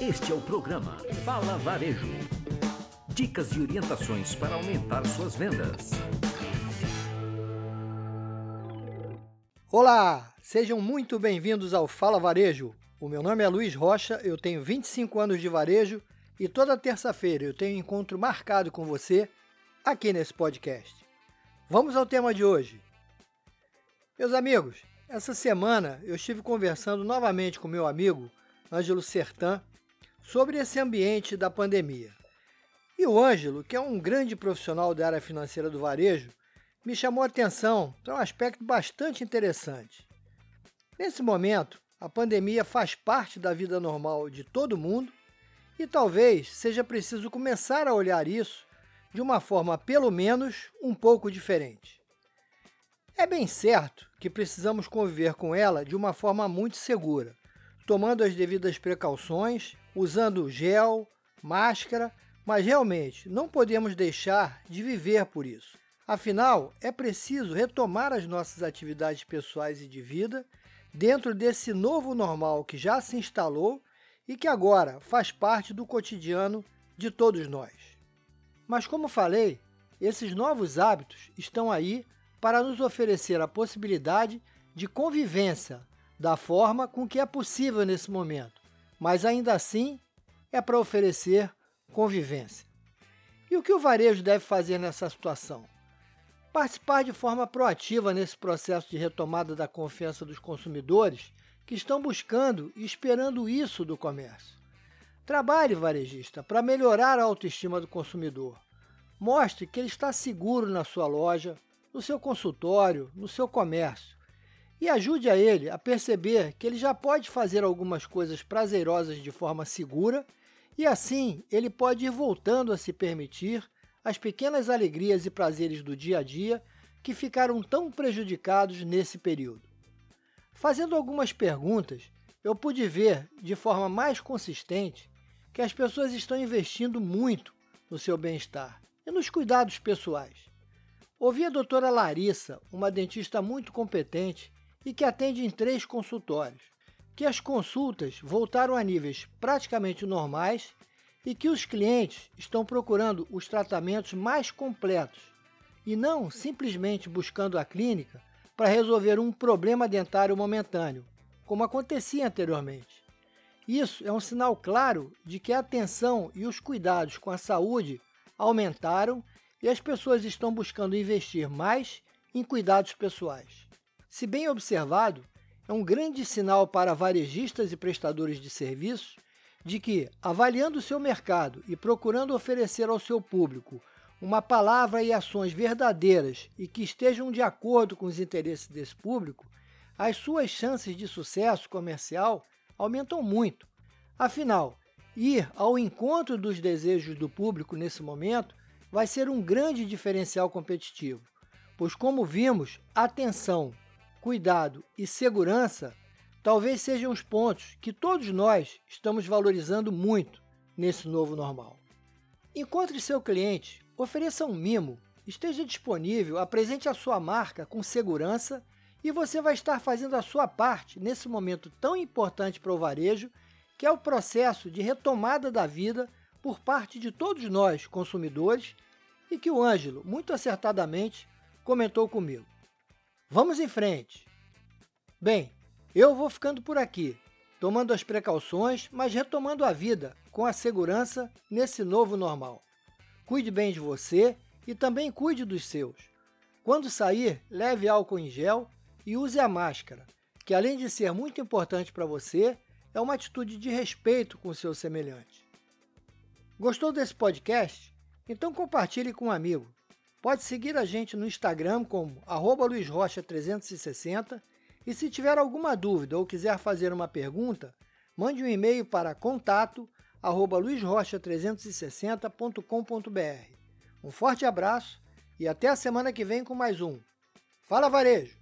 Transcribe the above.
Este é o programa Fala Varejo. Dicas e orientações para aumentar suas vendas. Olá, sejam muito bem-vindos ao Fala Varejo. O meu nome é Luiz Rocha, eu tenho 25 anos de varejo e toda terça-feira eu tenho um encontro marcado com você aqui nesse podcast. Vamos ao tema de hoje. Meus amigos, essa semana eu estive conversando novamente com meu amigo Ângelo Sertan sobre esse ambiente da pandemia. E o Ângelo, que é um grande profissional da área financeira do varejo, me chamou a atenção para um aspecto bastante interessante. Nesse momento, a pandemia faz parte da vida normal de todo mundo e talvez seja preciso começar a olhar isso de uma forma pelo menos um pouco diferente. É bem certo que precisamos conviver com ela de uma forma muito segura, tomando as devidas precauções, usando gel, máscara, mas realmente não podemos deixar de viver por isso. Afinal, é preciso retomar as nossas atividades pessoais e de vida dentro desse novo normal que já se instalou e que agora faz parte do cotidiano de todos nós. Mas, como falei, esses novos hábitos estão aí para nos oferecer a possibilidade de convivência da forma com que é possível nesse momento, mas ainda assim é para oferecer convivência. E o que o varejo deve fazer nessa situação? Participar de forma proativa nesse processo de retomada da confiança dos consumidores que estão buscando e esperando isso do comércio. Trabalhe, varejista, para melhorar a autoestima do consumidor. Mostre que ele está seguro na sua loja, no seu consultório, no seu comércio e ajude a ele a perceber que ele já pode fazer algumas coisas prazerosas de forma segura e assim ele pode ir voltando a se permitir as pequenas alegrias e prazeres do dia a dia que ficaram tão prejudicados nesse período. Fazendo algumas perguntas, eu pude ver de forma mais consistente que as pessoas estão investindo muito no seu bem-estar e nos cuidados pessoais. Ouvi a doutora Larissa, uma dentista muito competente, e que atende em três consultórios, que as consultas voltaram a níveis praticamente normais e que os clientes estão procurando os tratamentos mais completos e não simplesmente buscando a clínica para resolver um problema dentário momentâneo, como acontecia anteriormente. Isso é um sinal claro de que a atenção e os cuidados com a saúde aumentaram e as pessoas estão buscando investir mais em cuidados pessoais. Se bem observado, é um grande sinal para varejistas e prestadores de serviços de que, avaliando o seu mercado e procurando oferecer ao seu público uma palavra e ações verdadeiras e que estejam de acordo com os interesses desse público, as suas chances de sucesso comercial aumentam muito. Afinal, ir ao encontro dos desejos do público nesse momento vai ser um grande diferencial competitivo, pois, como vimos, atenção, cuidado e segurança talvez sejam os pontos que todos nós estamos valorizando muito nesse novo normal. Encontre seu cliente, ofereça um mimo, esteja disponível, apresente a sua marca com segurança e você vai estar fazendo a sua parte nesse momento tão importante para o varejo, que é o processo de retomada da vida por parte de todos nós, consumidores, e que o Ângelo, muito acertadamente, comentou comigo. Vamos em frente. Bem, eu vou ficando por aqui, tomando as precauções, mas retomando a vida com a segurança nesse novo normal. Cuide bem de você e também cuide dos seus. Quando sair, leve álcool em gel e use a máscara, que além de ser muito importante para você, é uma atitude de respeito com o seu semelhante. Gostou desse podcast? Então compartilhe com um amigo. Pode seguir a gente no Instagram como luizrocha360 e se tiver alguma dúvida ou quiser fazer uma pergunta, mande um e-mail para contato luizrocha360.com.br. Um forte abraço e até a semana que vem com mais um. Fala Varejo!